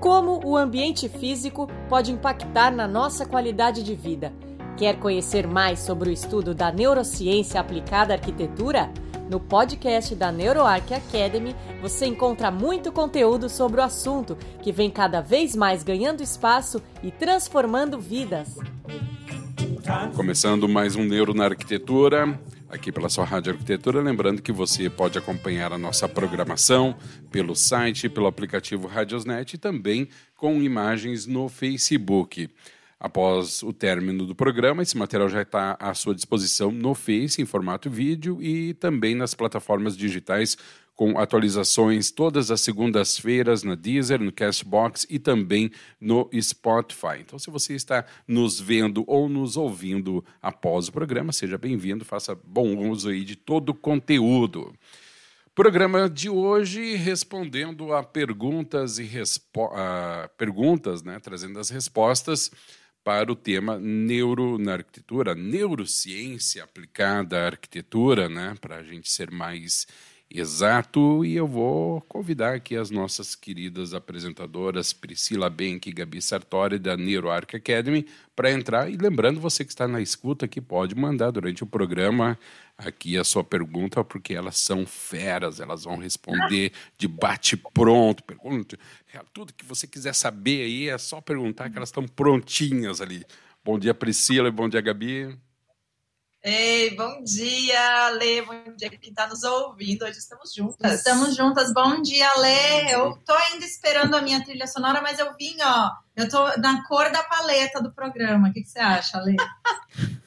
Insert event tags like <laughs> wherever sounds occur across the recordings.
Como o ambiente físico pode impactar na nossa qualidade de vida? Quer conhecer mais sobre o estudo da neurociência aplicada à arquitetura? No podcast da NeuroArc Academy, você encontra muito conteúdo sobre o assunto, que vem cada vez mais ganhando espaço e transformando vidas. Começando mais um Neuro na Arquitetura aqui pela sua Rádio Arquitetura. Lembrando que você pode acompanhar a nossa programação pelo site, pelo aplicativo Radiosnet e também com imagens no Facebook. Após o término do programa, esse material já está à sua disposição no Face, em formato vídeo, e também nas plataformas digitais com atualizações todas as segundas-feiras na Deezer, no Castbox e também no Spotify. Então, se você está nos vendo ou nos ouvindo após o programa, seja bem-vindo, faça bom uso aí de todo o conteúdo. Programa de hoje respondendo a perguntas e a perguntas, né, trazendo as respostas para o tema neuro na arquitetura, neurociência aplicada à arquitetura, né, para a gente ser mais Exato, e eu vou convidar aqui as nossas queridas apresentadoras Priscila Benck e Gabi Sartori da NeuroArc Academy para entrar. E lembrando, você que está na escuta que pode mandar durante o programa aqui a sua pergunta, porque elas são feras, elas vão responder de bate-pronto. Pergunta, é, tudo que você quiser saber aí é só perguntar que elas estão prontinhas ali. Bom dia, Priscila, e bom dia, Gabi. Ei, bom dia, Lê, bom dia quem está nos ouvindo. Hoje estamos juntas. Estamos juntas. Bom dia, Lê. Eu tô ainda esperando a minha trilha sonora, mas eu vim, ó. Eu tô na cor da paleta do programa. O que, que você acha, Lê? <laughs>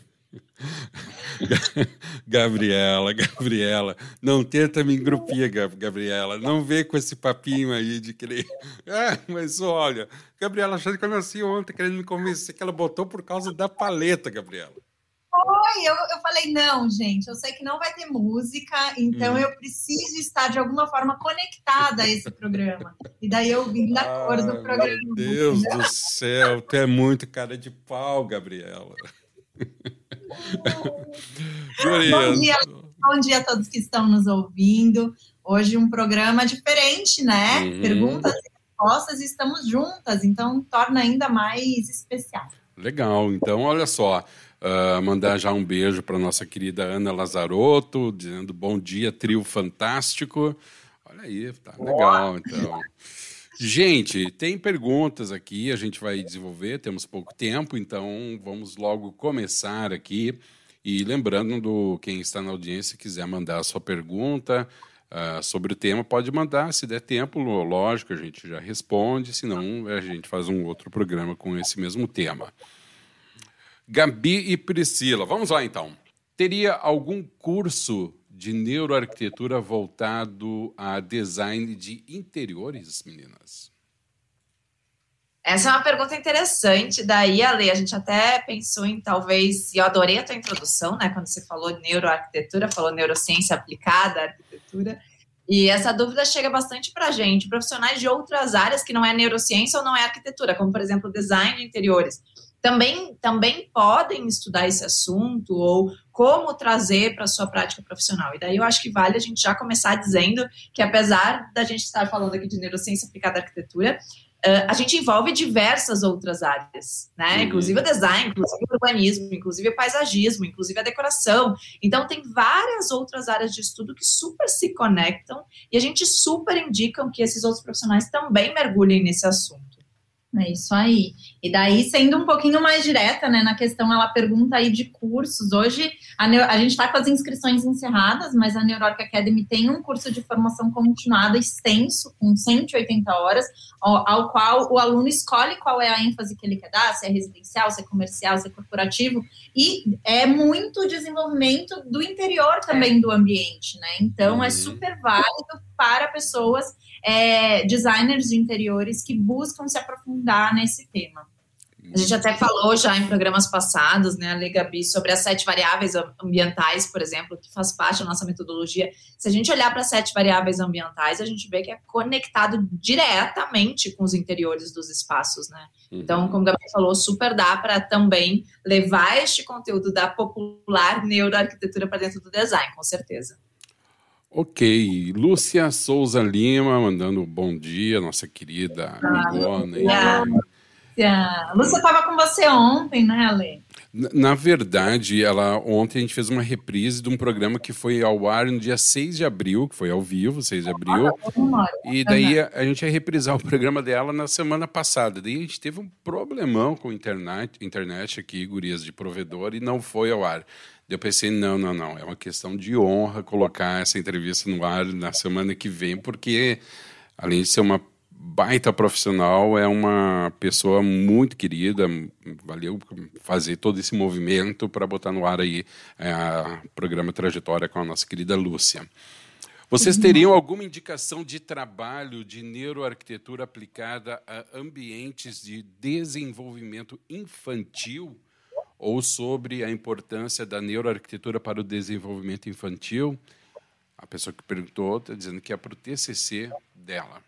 Gabriela, Gabriela, não tenta me engrupir, Gabriela. Não vê com esse papinho aí de querer. <laughs> Ah, mas olha, Gabriela achando que eu nasci ontem, querendo me convencer que ela botou por causa da paleta, Gabriela. Foi, eu, eu falei, não, gente, eu sei que não vai ter música, então hum. eu preciso estar de alguma forma conectada a esse programa. E daí eu vim da ah, cor do programa. Meu Deus do céu, tu é muito cara de pau, Gabriela. <laughs> bom, dia, bom dia a todos que estão nos ouvindo. Hoje um programa diferente, né? Uhum. Perguntas e respostas estamos juntas, então torna ainda mais especial. Legal, então olha só. Uh, mandar já um beijo para nossa querida Ana Lazarotto, dizendo bom dia, trio fantástico. Olha aí, tá legal. Então, gente, tem perguntas aqui, a gente vai desenvolver, temos pouco tempo, então vamos logo começar aqui. E lembrando do quem está na audiência quiser mandar a sua pergunta uh, sobre o tema, pode mandar. Se der tempo, lógico, a gente já responde. Se não, a gente faz um outro programa com esse mesmo tema. Gabi e Priscila, vamos lá então. Teria algum curso de neuroarquitetura voltado a design de interiores, meninas? Essa é uma pergunta interessante. Daí, Ale, a gente até pensou em talvez, e eu adorei a tua introdução, né? Quando você falou neuroarquitetura, falou neurociência aplicada à arquitetura. E essa dúvida chega bastante para a gente, profissionais de outras áreas que não é neurociência ou não é arquitetura, como por exemplo design de interiores também, também podem estudar esse assunto ou como trazer para a sua prática profissional. E daí eu acho que vale a gente já começar dizendo que, apesar da gente estar falando aqui de neurociência aplicada à arquitetura, Uh, a gente envolve diversas outras áreas, né? Uhum. Inclusive o design, inclusive o urbanismo, inclusive o paisagismo, inclusive a decoração. Então, tem várias outras áreas de estudo que super se conectam e a gente super indica que esses outros profissionais também mergulhem nesse assunto. É isso aí. E daí, sendo um pouquinho mais direta, né, na questão, ela pergunta aí de cursos. Hoje, a, a gente está com as inscrições encerradas, mas a Neuroarc Academy tem um curso de formação continuada extenso, com 180 horas, ao, ao, qual o aluno escolhe qual é a ênfase que ele quer dar, se é residencial, se é comercial, se é corporativo, e é muito desenvolvimento do interior também do ambiente, né? Então, é uhum. é super válido para pessoas, é, designers de interiores que buscam se aprofundar nesse tema. A gente até falou já em programas passados, né, Ale Gabi, sobre as sete variáveis ambientais, por exemplo, que faz parte da nossa metodologia. Se a gente olhar para as sete variáveis ambientais, a gente vê que é conectado diretamente com os interiores dos espaços, né? Uhum. Então, como a Gabi falou, super dá para também levar este conteúdo da popular neuroarquitetura para dentro do design, com certeza. Ok, Lúcia Souza Lima mandando um bom dia, nossa querida Ah, amigona. Lúcia. Lúcia estava com você ontem, né, Ale? Na na verdade, ela ontem a gente fez uma reprise de um programa que foi ao ar no dia 6 de abril, que foi ao vivo, 6 de abril. E daí a, a gente ia reprisar <laughs> o programa dela na semana passada. Daí a gente teve um problemão com a internet, internet aqui, gurias de provedor, e não foi ao ar. Eu pensei, não, não, não, é uma questão de honra colocar essa entrevista no ar na semana que vem, porque além de ser uma baita profissional, é uma pessoa muito querida, valeu fazer todo esse movimento para botar no ar aí é, o programa Trajetória com a nossa querida Lúcia. Vocês teriam alguma indicação de trabalho de neuroarquitetura aplicada a ambientes de desenvolvimento infantil ou sobre a importância da neuroarquitetura para o desenvolvimento infantil? A pessoa que perguntou está dizendo que é para o TCC dela.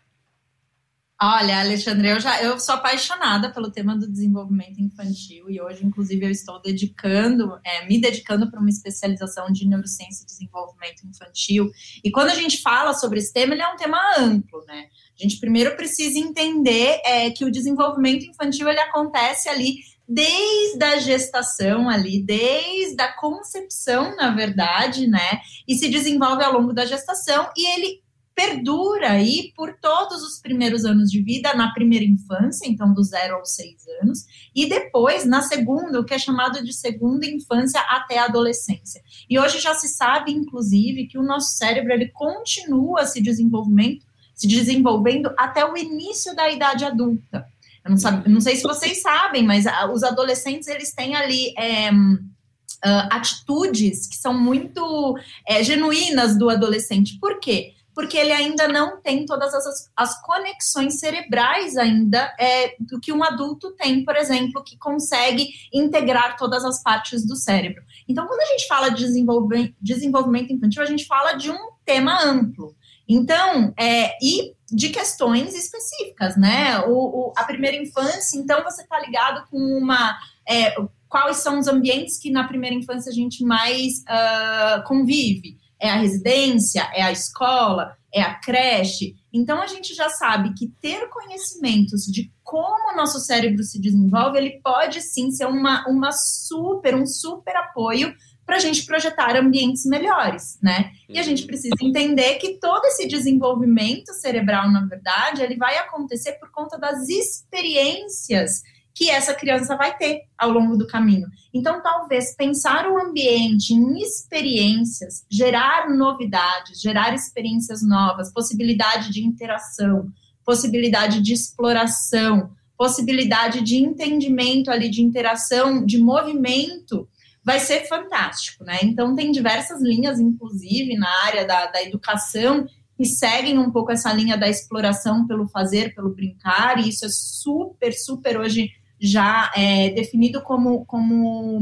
Olha, Alexandre, eu já eu sou apaixonada pelo tema do desenvolvimento infantil e hoje, inclusive, eu estou dedicando, é, me dedicando para uma especialização de neurociência e desenvolvimento infantil. E quando a gente fala sobre esse tema, ele é um tema amplo, né? A gente primeiro precisa entender é, que o desenvolvimento infantil ele acontece ali desde a gestação ali, desde a concepção, na verdade, né? E se desenvolve ao longo da gestação e ele perdura aí por todos os primeiros anos de vida, na primeira infância, então do zero aos seis anos, e depois na segunda, o que é chamado de segunda infância até a adolescência. E hoje já se sabe, inclusive, que o nosso cérebro ele continua se desenvolvimento, se desenvolvendo até o início da idade adulta. Eu não, sabe, não sei se vocês sabem, mas os adolescentes eles têm ali é, uh, atitudes que são muito é, genuínas do adolescente. Por quê? porque ele ainda não tem todas as, as conexões cerebrais ainda é, do que um adulto tem, por exemplo, que consegue integrar todas as partes do cérebro. Então, quando a gente fala de desenvolvimento, desenvolvimento infantil, a gente fala de um tema amplo. Então, é, e de questões específicas, né? O, o, a primeira infância, então, você está ligado com uma. É, quais são os ambientes que na primeira infância a gente mais uh, convive? é a residência, é a escola, é a creche. Então a gente já sabe que ter conhecimentos de como o nosso cérebro se desenvolve, ele pode sim ser uma, uma super, um super apoio para a gente projetar ambientes melhores, né? E a gente uhum. precisa entender que todo esse desenvolvimento cerebral, na verdade, ele vai acontecer por conta das experiências que essa criança vai ter ao longo do caminho. Então, talvez pensar o ambiente em experiências, gerar novidades, gerar experiências novas, possibilidade de interação, possibilidade de exploração, possibilidade de entendimento ali, de interação, de movimento, vai ser fantástico, né? Então, tem diversas linhas, inclusive, na área da, da educação, que seguem um pouco essa linha da exploração pelo fazer, pelo brincar, e isso é super, super hoje já é definido como, como,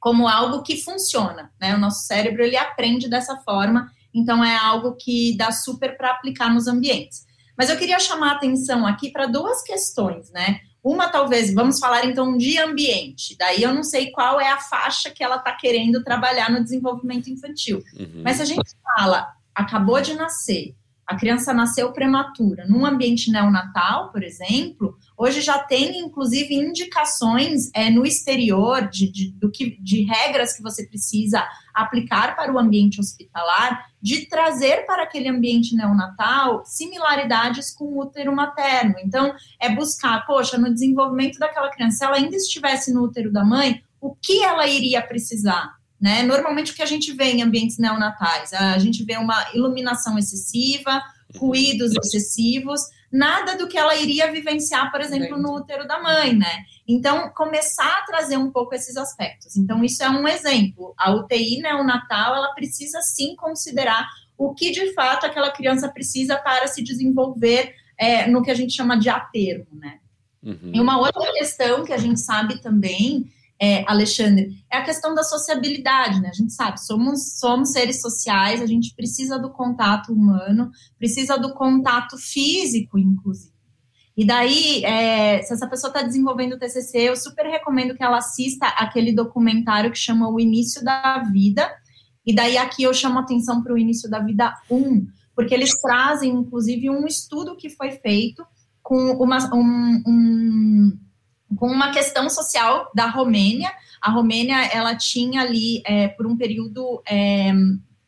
como algo que funciona, né? O nosso cérebro ele aprende dessa forma, então é algo que dá super para aplicar nos ambientes. Mas eu queria chamar a atenção aqui para duas questões, né? Uma, talvez, vamos falar então de ambiente. Daí eu não sei qual é a faixa que ela está querendo trabalhar no desenvolvimento infantil. Uhum. Mas se a gente fala, acabou de nascer, a criança nasceu prematura, num ambiente neonatal, por exemplo, hoje já tem inclusive indicações é, no exterior de, de, do que, de regras que você precisa aplicar para o ambiente hospitalar, de trazer para aquele ambiente neonatal similaridades com o útero materno. Então, é buscar, poxa, no desenvolvimento daquela criança, se ela ainda estivesse no útero da mãe, o que ela iria precisar? Né? Normalmente o que a gente vê em ambientes neonatais, a gente vê uma iluminação excessiva, ruídos excessivos, nada do que ela iria vivenciar, por exemplo, no útero da mãe, né? Então, começar a trazer um pouco esses aspectos. Então, isso é um exemplo. A UTI neonatal, ela precisa sim considerar o que de fato aquela criança precisa para se desenvolver é, no que a gente chama de aterro, né? Uhum. E uma outra questão que a gente sabe também é, Alexandre, é a questão da sociabilidade, né? A gente sabe, somos, somos seres sociais, a gente precisa do contato humano, precisa do contato físico, inclusive. E daí, é, se essa pessoa está desenvolvendo o TCC, eu super recomendo que ela assista aquele documentário que chama O Início da Vida. E daí aqui eu chamo atenção para o início da vida 1, porque eles trazem, inclusive, um estudo que foi feito com uma, um, um, com uma questão social da Romênia. A Romênia, ela tinha ali, é, por um período, é,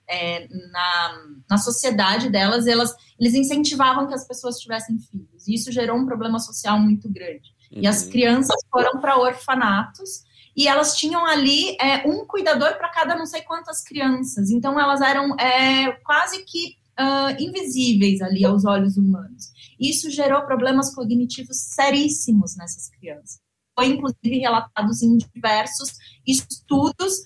é, na, na sociedade delas, elas, eles incentivavam que as pessoas tivessem filhos. E isso gerou um problema social muito grande. Uhum. E as uhum. crianças foram para orfanatos, e elas tinham ali é, um cuidador para cada não sei quantas crianças. Então, elas eram é, quase que uh, invisíveis ali aos olhos humanos. Isso gerou problemas cognitivos seríssimos nessas crianças. Foi, inclusive, relatados em diversos estudos,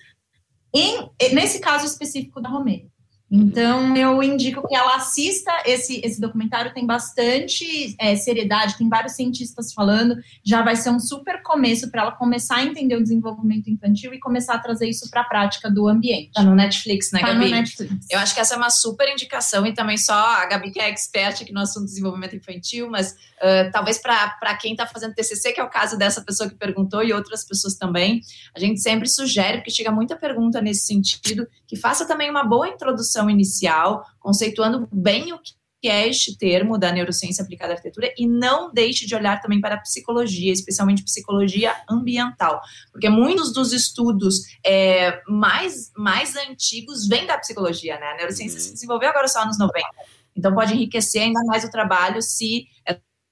em, nesse caso específico da Romênia. Então, eu indico que ela assista esse, esse documentário, tem bastante é, seriedade, tem vários cientistas falando, já vai ser um super começo para ela começar a entender o desenvolvimento infantil e começar a trazer isso para a prática do ambiente. Tá no Netflix, né, tá Gabi? No Netflix. Eu acho que essa é uma super indicação e também só a Gabi que é expert aqui no assunto desenvolvimento infantil, mas uh, talvez para quem está fazendo TCC, que é o caso dessa pessoa que perguntou e outras pessoas também, a gente sempre sugere, porque chega muita pergunta nesse sentido, que faça também uma boa introdução inicial, conceituando bem o que é este termo da neurociência aplicada à arquitetura e não deixe de olhar também para a psicologia, especialmente psicologia ambiental, porque muitos dos estudos é, mais, mais antigos vêm da psicologia, né? A neurociência uhum. se desenvolveu agora só nos 90. Então pode enriquecer ainda mais o trabalho se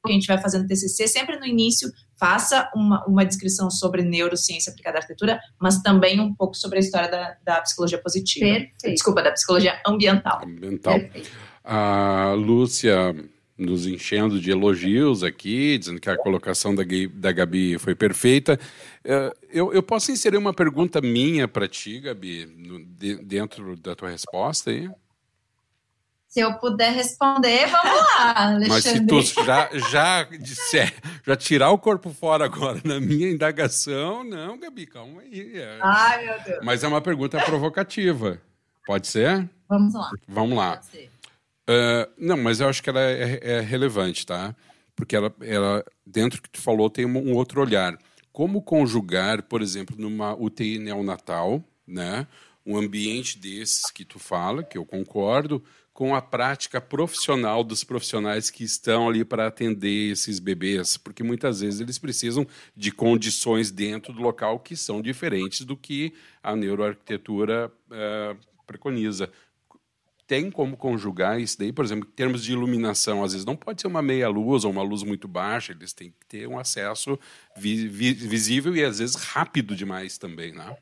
que a gente vai fazendo TCC, sempre no início faça uma, uma descrição sobre neurociência aplicada à arquitetura, mas também um pouco sobre a história da, da psicologia positiva. Perfeito. Desculpa, da psicologia ambiental. Ambiental. Perfeito. A Lúcia nos enchendo de elogios aqui, dizendo que a colocação da, da Gabi foi perfeita. É, eu, eu posso inserir uma pergunta minha para ti, Gabi, no, de, dentro da tua resposta aí? Se eu puder responder, vamos lá, Alexandre. <laughs> Mas se tu já, já disser, já tirar o corpo fora agora na minha indagação, não, Gabi, calma aí. É. Ai, meu Deus. Mas é uma pergunta provocativa. Pode ser? Vamos lá. Vamos lá. Uh, não, mas eu acho que ela é, é, relevante, tá? Porque ela, ela, dentro do que tu falou, tem um, um outro olhar. Como conjugar, por exemplo, numa UTI neonatal, né? Um ambiente desses que tu fala, que eu concordo, com a prática profissional dos profissionais que estão ali para atender esses bebês, porque muitas vezes eles precisam de condições dentro do local que são diferentes do que a neuroarquitetura uh, preconiza. Tem como conjugar isso daí, por exemplo, em termos de iluminação, às vezes não pode ser uma meia luz ou uma luz muito baixa, eles têm que ter um acesso vi vi visível e às vezes rápido demais também, né?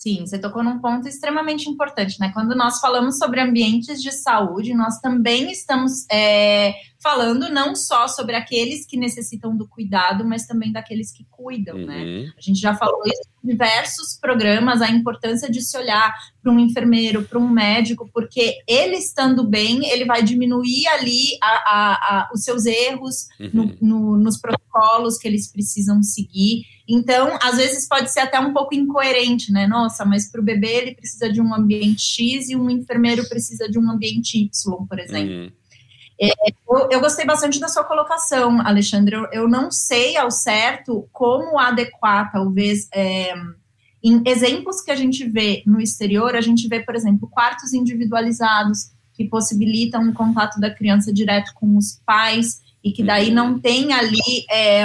Sim, você tocou num ponto extremamente importante, né? Quando nós falamos sobre ambientes de saúde, nós também estamos é, falando não só sobre aqueles que necessitam do cuidado, mas também daqueles que cuidam, né? uhum. né? A gente já falou isso em diversos programas, a importância de se olhar para um enfermeiro, para um médico, porque ele estando bem, ele vai diminuir ali a, a, a, os seus erros uhum. no, no, nos protocolos que eles precisam seguir. Então, às vezes pode ser até um pouco incoerente, né? Nossa, mas para o bebê ele precisa de um ambiente X e um enfermeiro precisa de um ambiente Y, por exemplo. Uhum. É, eu, eu, gostei bastante da sua colocação, Alexandre. Eu, eu, não sei ao certo como adequar, talvez, é, em exemplos que a gente vê no exterior, a gente vê, por exemplo, quartos individualizados que possibilitam o contato da criança direto com os pais e que daí não tem ali é,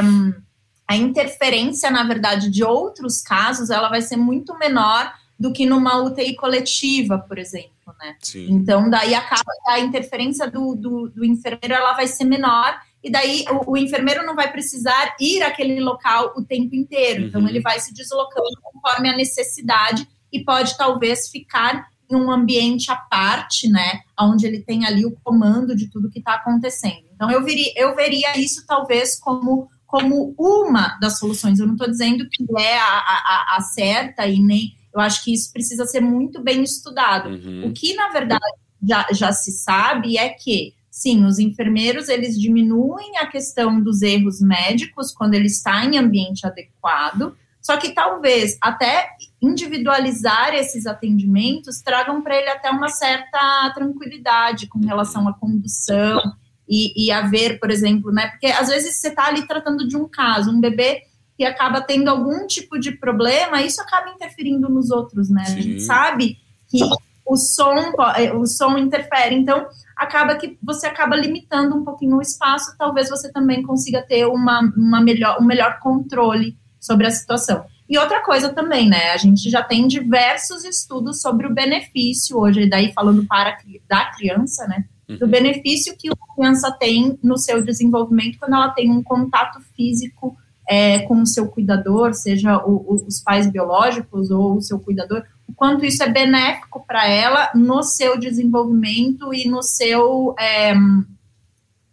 a interferência, na verdade, de outros casos, ela vai ser muito menor do que numa UTI coletiva, por exemplo né? Sim. Então, daí acaba a interferência do, do, do, enfermeiro, ela vai ser menor, e daí o, o, enfermeiro não vai precisar ir àquele local o tempo inteiro. Então, uhum. Então, ele vai se deslocando conforme a necessidade e pode, talvez, ficar em um ambiente à parte, né? Onde ele tem ali o comando de tudo que está acontecendo. Então, eu, viria, eu veria isso, talvez, como como uma das soluções. Eu não estou dizendo que é a, a, a certa e nem eu acho que isso precisa ser muito bem estudado. Uhum. O que, na verdade, já, já se sabe é que, sim, os enfermeiros, eles diminuem a questão dos erros médicos quando ele está em ambiente adequado, só que talvez até individualizar esses atendimentos tragam para ele até uma certa tranquilidade com relação à condução e, e a ver, por exemplo, né? Porque às vezes você está ali tratando de um caso, um bebê e acaba tendo algum tipo de problema, isso acaba interferindo nos outros, né? Sim. A gente sabe que o som, é, o som interfere, então acaba que você acaba limitando um pouquinho o espaço, talvez você também consiga ter uma, uma melhor, um melhor controle sobre a situação. E outra coisa também, né? A gente já tem diversos estudos sobre o benefício hoje, daí falando para da criança, né? Do uhum. benefício que a criança tem no seu desenvolvimento quando ela tem um contato físico é, com o seu cuidador, seja o, o, os pais biológicos ou o seu cuidador, o quanto isso é benéfico para ela no seu desenvolvimento e no seu é,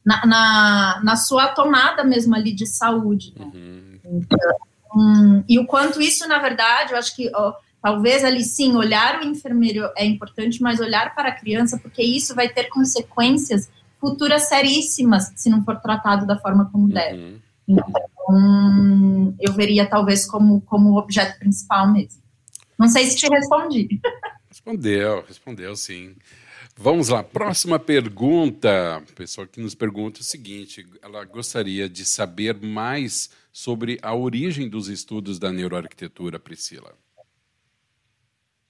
na, na, na, sua tomada mesmo ali de saúde. Né? Uhum. Então, um, e o quanto isso, na verdade, eu acho que ó, talvez ali sim, olhar o enfermeiro é importante, mas olhar para a criança, porque isso vai ter consequências futuras seríssimas se não for tratado da forma como uhum. deve. Então, eu veria talvez como, como objeto principal mesmo. Não sei se te respondi. Respondeu, respondeu sim. Vamos lá, próxima pergunta. A pessoa que nos pergunta o seguinte: ela gostaria de saber mais sobre a origem dos estudos da neuroarquitetura, Priscila.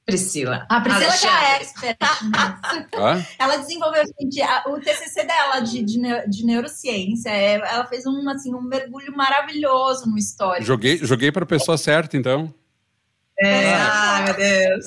Priscila. A Priscila que é a expert. <laughs> ela desenvolveu gente, o TCC dela de, de, de neurociência. É, ela fez um, assim, um mergulho maravilhoso no histórico. Joguei, joguei para a pessoa certa, então. É, ai, meu Deus.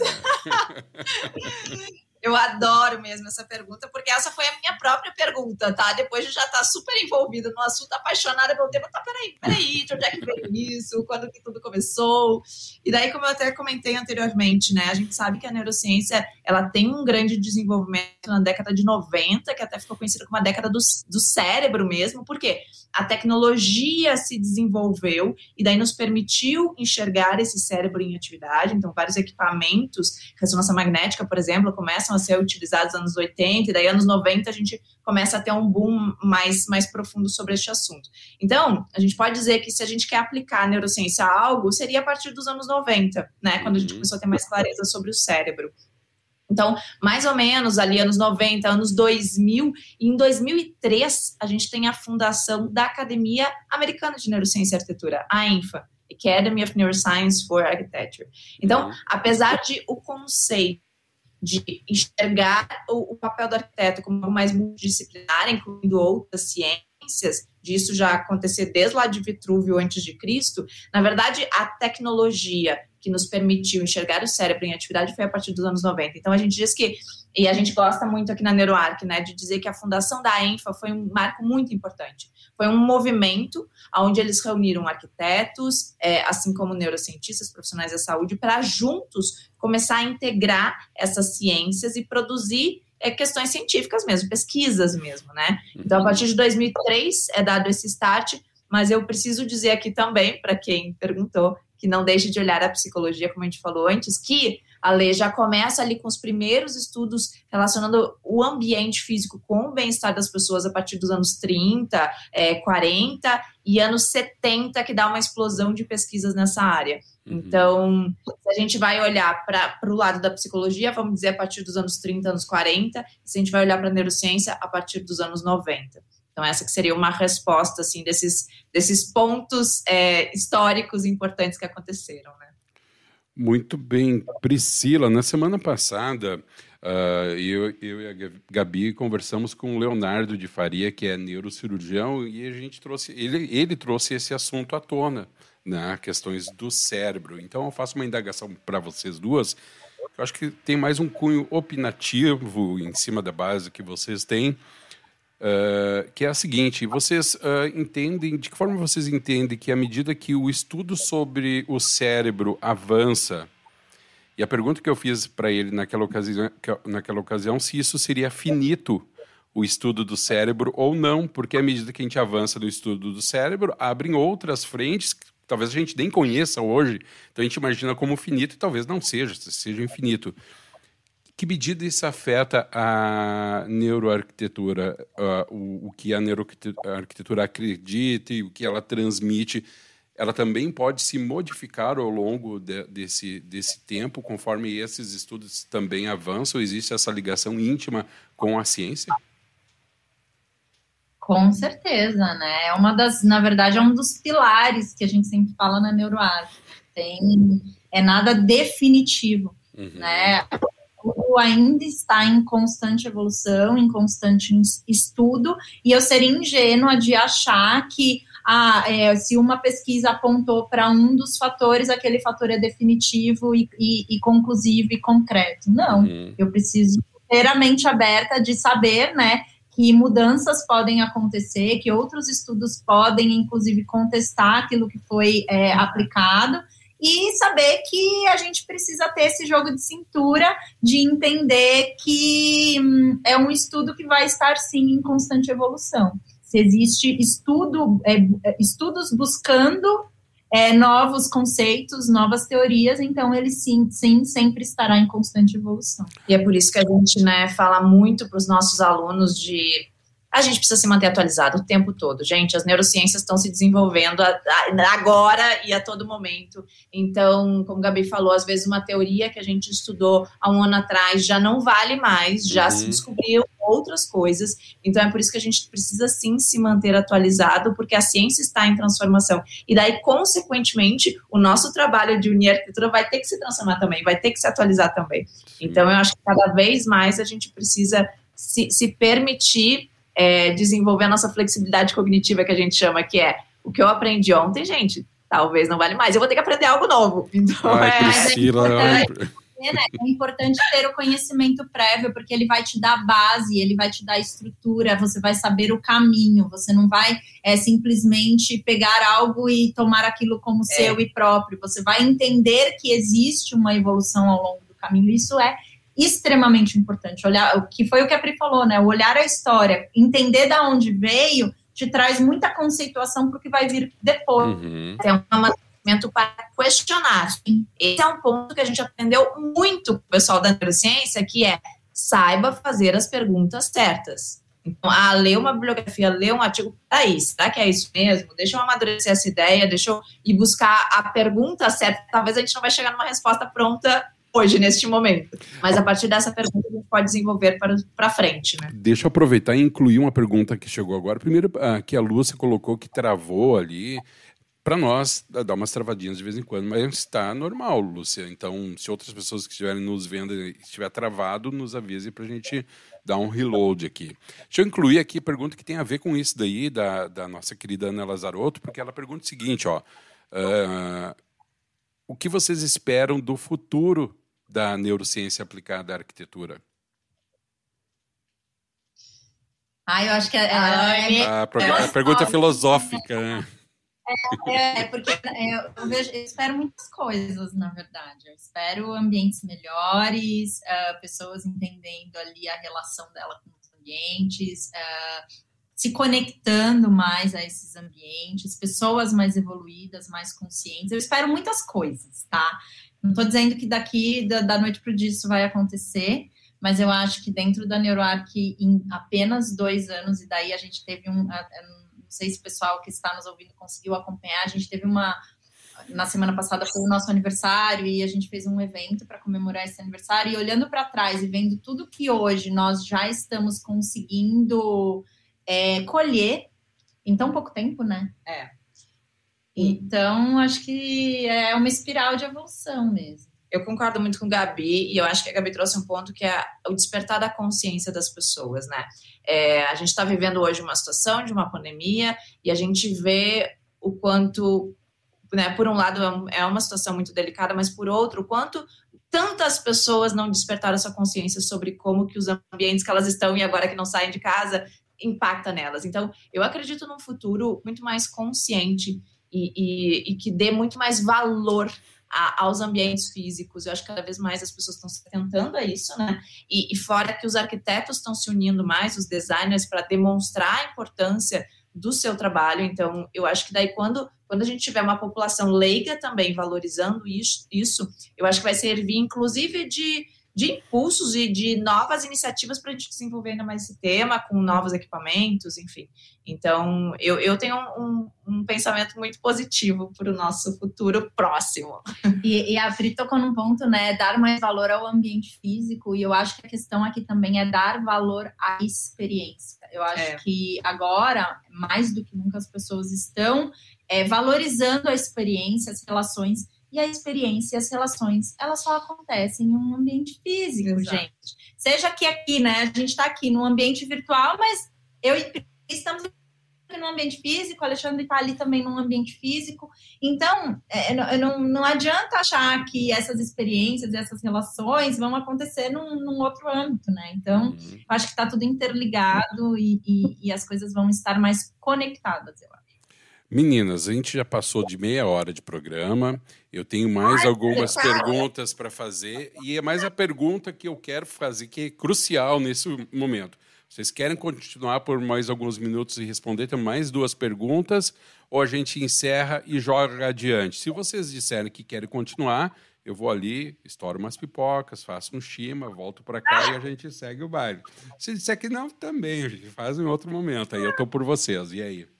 <laughs> Eu adoro mesmo essa pergunta, porque essa foi a minha própria pergunta, tá? Depois de já estar tá super envolvida no assunto, apaixonada pelo tema, tá, peraí, peraí, de onde é que veio isso? Quando que tudo começou? E daí, como eu até comentei anteriormente, né? A gente sabe que a neurociência, ela tem um grande desenvolvimento na década de 90, que até ficou conhecida como a década do, do cérebro mesmo, porque a tecnologia se desenvolveu e daí nos permitiu enxergar esse cérebro em atividade. Então, vários equipamentos, ressonância magnética, por exemplo, começam a ser utilizados nos anos 80, e daí anos 90 a gente começa a ter um boom mais, mais profundo sobre este assunto. Então, a gente pode dizer que se a gente quer aplicar a neurociência a algo, seria a partir dos anos 90, né? Quando a gente uhum. começou a ter mais clareza sobre o cérebro. Então, mais ou menos ali, anos 90, anos 2000, e em 2003, a gente tem a fundação da Academia Americana de Neurociência e Arquitetura, a ENFA, Academy of Neuroscience for Architecture. Então, uhum. apesar de o conceito de enxergar o, o, papel do arquiteto como mais multidisciplinar, incluindo outras ciências, disso já acontecer desde lá de Vitrúvio antes de Cristo, na verdade, a tecnologia que nos permitiu enxergar o cérebro em atividade foi a partir dos anos 90. Então a gente diz que, e a gente gosta muito aqui na NeuroArc, né, de dizer que a fundação da ENFA foi um marco muito importante. Foi um movimento onde eles reuniram arquitetos, é, assim como neurocientistas, profissionais da saúde, para juntos começar a integrar essas ciências e produzir é, questões científicas mesmo, pesquisas mesmo, né? Então, a uhum. partir de 2003 é dado esse start, mas eu preciso dizer aqui também, para quem perguntou, que não deixe de olhar a psicologia, como a gente falou antes, que a lei já começa ali com os primeiros estudos relacionando o ambiente físico com o bem-estar das pessoas a partir dos anos 30, é, 40 e anos 70, que dá uma explosão de pesquisas nessa área. Uhum. Então, se a gente vai olhar para o lado da psicologia, vamos dizer a partir dos anos 30, anos 40, e se a gente vai olhar para a neurociência, a partir dos anos 90. Então, essa que seria uma resposta, assim, desses, desses pontos é, históricos importantes que aconteceram, né? Muito bem. Priscila, na semana passada, uh, eu, eu e a Gabi conversamos com o Leonardo de Faria, que é neurocirurgião, e a gente trouxe, ele, ele trouxe esse assunto à tona, né, questões do cérebro. Então, eu faço uma indagação para vocês duas, eu acho que tem mais um cunho opinativo em cima da base que vocês têm, Uh, que é a seguinte: vocês uh, entendem, de que forma vocês entendem que à medida que o estudo sobre o cérebro avança, e a pergunta que eu fiz para ele naquela ocasião, naquela ocasião, se isso seria finito o estudo do cérebro ou não, porque à medida que a gente avança no estudo do cérebro, abrem outras frentes que talvez a gente nem conheça hoje, então a gente imagina como finito e talvez não seja, seja infinito. Que medida isso afeta a neuroarquitetura, uh, o, o, que a neuroarquitetura acredita e o que ela transmite? Ela também pode se modificar ao longo de, desse, desse tempo, conforme esses estudos também avançam? Existe essa ligação íntima com a ciência? Com certeza, né? É uma das, na verdade, é um dos pilares que a gente sempre fala na neuroarte. Tem, é nada definitivo, uhum. né? Tudo ainda está em constante evolução, em constante estudo, e eu seria ingênua de achar que ah, é, se uma pesquisa apontou para um dos fatores, aquele fator é definitivo e, e, e conclusivo e concreto. Não, uhum. eu preciso ter a mente aberta de saber, né, que mudanças podem acontecer, que outros estudos podem, inclusive, contestar aquilo que foi é, aplicado, e saber que a gente precisa ter esse jogo de cintura de entender que hum, é um estudo que vai estar sim em constante evolução. Se existe estudo, é, é estudos buscando é, novos conceitos, novas teorias, então ele sim, sim, sempre estará em constante evolução. E é por isso que a gente né, fala muito para os nossos alunos de a gente precisa se manter atualizado o tempo todo. Gente, as neurociências estão se desenvolvendo agora e a todo momento. Então, como a Gabi falou, às vezes uma teoria que a gente estudou há um ano atrás já não vale mais, já uhum. se descobriu outras coisas. Então, é por isso que a gente precisa sim se manter atualizado, porque a ciência está em transformação. E daí, consequentemente, o nosso trabalho de unir arquitetura vai ter que se transformar também, vai ter que se atualizar também. Então, eu acho que cada vez mais a gente precisa se, se permitir é, desenvolver a nossa flexibilidade cognitiva que a gente chama, que é o que eu aprendi ontem, gente, talvez não vale mais. Eu vou ter que aprender algo novo. Então, Ai, é, Priscila, é, é importante ter o conhecimento prévio, porque ele vai te dar base, ele vai te dar estrutura, você vai saber o caminho, você não vai é, simplesmente pegar algo e tomar aquilo como é. seu e próprio, você vai entender que existe uma evolução ao longo do caminho. Isso é extremamente importante. Olhar, o que foi o que a Pri falou, né? O olhar a história, entender da onde veio, te traz muita conceituação para o que vai vir depois. Uhum. É um amadurecimento para questionar. Esse é um ponto que a gente aprendeu muito com o pessoal da neurociência, que é saiba fazer as perguntas certas. Então, ah, ler uma bibliografia, ler um artigo, tá aí, será que é isso mesmo? Deixa eu amadurecer essa ideia, deixa eu ir buscar a pergunta certa. Talvez a gente não vai chegar numa resposta pronta hoje, neste momento. Mas a partir dessa pergunta a gente pode desenvolver para frente, né? Deixa eu aproveitar e incluir uma pergunta que chegou agora. Primeiro, ah, que a Lúcia colocou que travou ali. Para nós, dá umas travadinhas de vez em quando, mas está normal, Lúcia. Então, se outras pessoas que estiverem nos vendo estiver travado, nos avise para a gente dar um reload aqui. Deixa eu incluir aqui a pergunta que tem a ver com isso daí, da, da nossa querida Ana Lazarotto, porque ela pergunta o seguinte, ó. Uh, o que vocês esperam do futuro da neurociência aplicada à arquitetura? Ah, eu acho que é, é, a, a pergunta é filosófica, né? É, é porque eu, eu, vejo, eu espero muitas coisas, na verdade. Eu espero ambientes melhores, uh, pessoas entendendo ali a relação dela com os ambientes, uh, se conectando mais a esses ambientes, pessoas mais evoluídas, mais conscientes. Eu espero muitas coisas, tá? Não estou dizendo que daqui da, da noite para o dia isso vai acontecer, mas eu acho que dentro da NeuroArc, em apenas dois anos, e daí a gente teve um. Não sei se o pessoal que está nos ouvindo conseguiu acompanhar, a gente teve uma. Na semana passada foi o nosso aniversário e a gente fez um evento para comemorar esse aniversário. E olhando para trás e vendo tudo que hoje nós já estamos conseguindo é, colher em tão pouco tempo, né? É. Então, acho que é uma espiral de evolução mesmo. Eu concordo muito com a Gabi, e eu acho que a Gabi trouxe um ponto que é o despertar da consciência das pessoas, né? É, a gente está vivendo hoje uma situação de uma pandemia, e a gente vê o quanto, né, por um lado é, é uma situação muito delicada, mas por outro, o quanto tantas pessoas não despertaram essa consciência sobre como que os ambientes que elas estão e agora que não saem de casa impacta nelas. Então, eu acredito num futuro muito mais consciente e, e, e que dê muito mais valor a, aos ambientes físicos. Eu acho que cada vez mais as pessoas estão se atentando a isso, né? E, e fora que os arquitetos estão se unindo mais, os designers, para demonstrar a importância do seu trabalho. Então, eu acho que daí quando, quando a gente tiver uma população leiga também valorizando isso, isso eu acho que vai servir, inclusive, de de impulsos e de novas iniciativas para a gente desenvolver ainda mais esse tema, com novos equipamentos, enfim. Então, eu, eu tenho um, um pensamento muito positivo para o nosso futuro próximo. E, e a Pri tocou num ponto, né? Dar mais valor ao ambiente físico, e eu acho que a questão aqui também é dar valor à experiência. Eu acho É. que agora, mais do que nunca, as pessoas estão é, valorizando a experiência, as relações. E a experiência e as relações, elas só acontecem em um ambiente físico, Exato. gente. Seja que aqui, né? A gente está aqui num ambiente virtual, mas eu e Pri estamos aqui num ambiente físico, o Alexandre está ali também num ambiente físico. Então, é, não, não, adianta achar que essas experiências essas relações vão acontecer num, num outro âmbito, né? Então, Uhum. acho que está tudo interligado e, e- e as coisas vão estar mais conectadas, eu acho. Meninas, a gente já passou de meia hora de programa. Eu tenho mais algumas perguntas para fazer. E é mais a pergunta que eu quero fazer, que é crucial nesse momento. Vocês querem continuar por mais alguns minutos e responder? Tem mais duas perguntas. Ou a gente encerra e joga adiante? Se vocês disserem que querem continuar, eu vou ali, estouro umas pipocas, faço um chima, volto para cá e a gente segue o baile. Se disser que não, também, a gente faz em outro momento. Aí eu tô por vocês. E aí?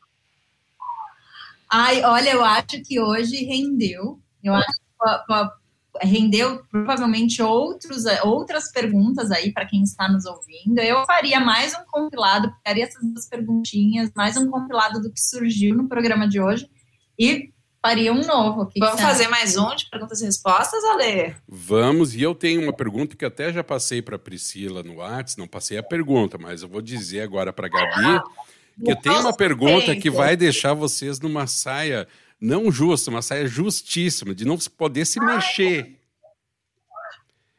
Ai, olha, eu acho que hoje rendeu. Eu acho que rendeu provavelmente outros, outras perguntas aí para quem está nos ouvindo. Eu faria mais um compilado, pegaria essas duas perguntinhas, mais um compilado do que surgiu no programa de hoje e faria um novo. Que que Vamos acha? fazer mais um de perguntas e respostas, Ale? Vamos, e eu tenho uma pergunta que até já passei para Priscila no WhatsApp, não passei a pergunta, mas eu vou dizer agora para Gabi que eu tenho uma pergunta que vai deixar vocês numa saia não justa, uma saia justíssima, de não poder se mexer.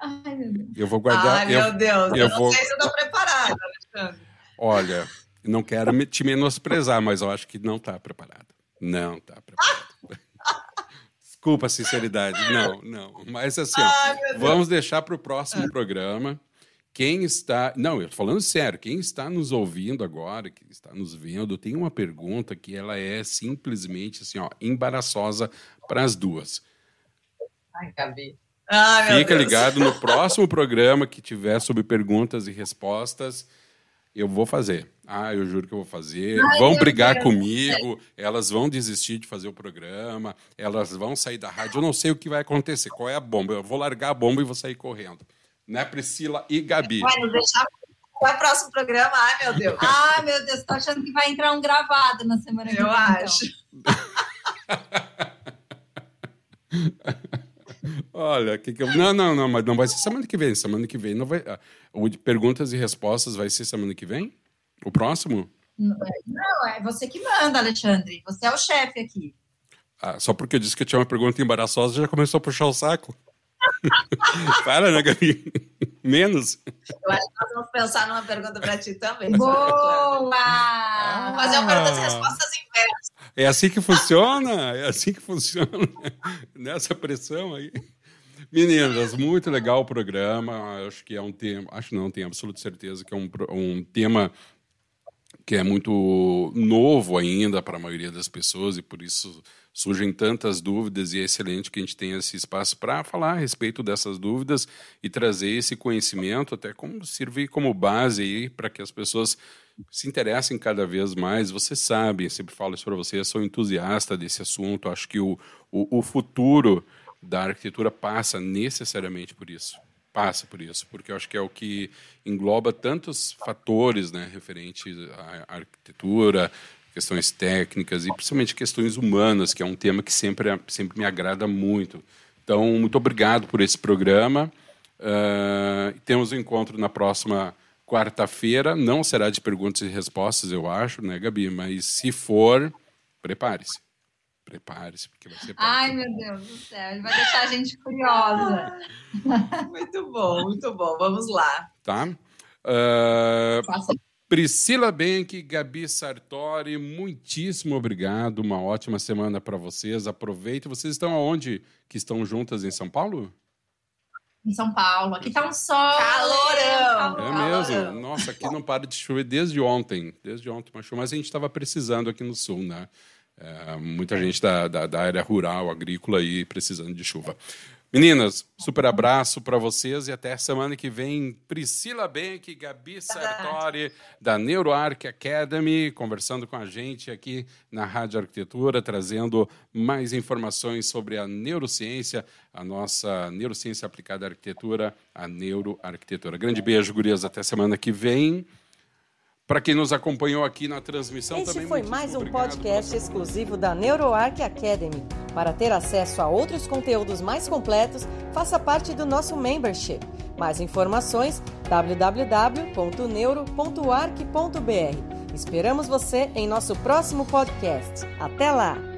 Ai, meu Deus. Eu vou guardar. Ai, eu- meu Deus. eu Eu, não vou- sei se eu tô preparada, Alexandre. olha, não quero me- te menosprezar, mas eu acho que não está preparada. Não está preparada. <laughs> Desculpa a sinceridade. Não, não. Mas assim, Ai. Vamos deixar para o próximo programa. Quem está. Não, eu tô falando sério. Quem está nos ouvindo agora, que está nos vendo, tem uma pergunta que ela é simplesmente assim, ó, embaraçosa para as duas. Ai, Gabi. Ai, Fica Deus. ligado no <laughs> próximo programa que tiver sobre perguntas e respostas. Eu vou fazer. Ah, eu juro que eu vou fazer. vão meu brigar Deus. comigo, elas vão desistir de fazer o programa, elas vão sair da rádio. Eu não sei o que vai acontecer. Qual é a bomba? Eu vou largar a bomba e vou sair correndo. Né, Priscila e Gabi? Vai nos deixar para o próximo programa? Ai, meu Deus. <laughs> Ai, meu Deus, tô achando que vai entrar um gravado na semana que Eu vem. então. acho. <laughs> Olha, que que eu... não, não, não, mas não vai ser semana que vem. Semana que vem não vai. ah, O de perguntas e respostas vai ser semana que vem? O próximo? Não, é você que manda, Alexandre. Você é o chefe aqui. Ah, só porque eu disse que eu tinha uma pergunta embaraçosa, já começou a puxar o saco. <laughs> Para, né, Gabi? Menos. Eu acho que nós vamos pensar numa pergunta para ti também. Boa! Vamos fazer uma perguntas e respostas inversas. É assim que funciona? É assim que funciona? Nessa pressão aí. Meninas, muito legal o programa. Acho que é um tema. Acho não, tenho absoluta certeza que é um, um tema que é muito novo ainda para a maioria das pessoas e por isso surgem tantas dúvidas e é excelente que a gente tenha esse espaço para falar a respeito dessas dúvidas e trazer esse conhecimento até como servir como base aí para que as pessoas se interessem cada vez mais. Você sabe, sempre falo isso para você, eu sou entusiasta desse assunto, acho que o, o, o futuro da arquitetura passa necessariamente por isso passa por isso, porque eu acho que é o que engloba tantos fatores, né, referentes à arquitetura, questões técnicas e principalmente questões humanas, que é um tema que sempre sempre me agrada muito. Então, muito obrigado por esse programa. Uh, temos um encontro na próxima quarta-feira. Não será de perguntas e respostas, eu acho, né, Gabi? Mas se for, prepare-se. Prepare-se, porque vai ser. Ai, meu Deus do céu, ele vai deixar a gente curiosa. <laughs> Muito bom, muito bom. Vamos lá. Tá? Uh, Faça Priscila Benck, Gabi Sartori, muitíssimo obrigado. Uma ótima semana para vocês. Aproveitem. Vocês estão aonde que estão juntas em São Paulo? em São Paulo. Aqui tá um sol. Calorão. É mesmo? não. Nossa, aqui não para de chover desde ontem. Desde ontem, mas mas a gente estava precisando aqui no sul, né? É, muita gente da, da, da área rural, agrícola aí precisando de chuva. Meninas, super abraço para vocês e até semana que vem. Priscila Benck, Gabi Sartori, da NeuroArc Academy, conversando com a gente aqui na Rádio Arquitetura, trazendo mais informações sobre a neurociência, a nossa neurociência aplicada à arquitetura, a neuroarquitetura. Grande beijo, gurias, até semana que vem. Para quem nos acompanhou aqui na transmissão este também. foi mais um podcast exclusivo da NeuroArc Academy. Para ter acesso a outros conteúdos mais completos, faça parte do nosso membership. Mais informações www.neuro.arc.br. Esperamos você em nosso próximo podcast. Até lá!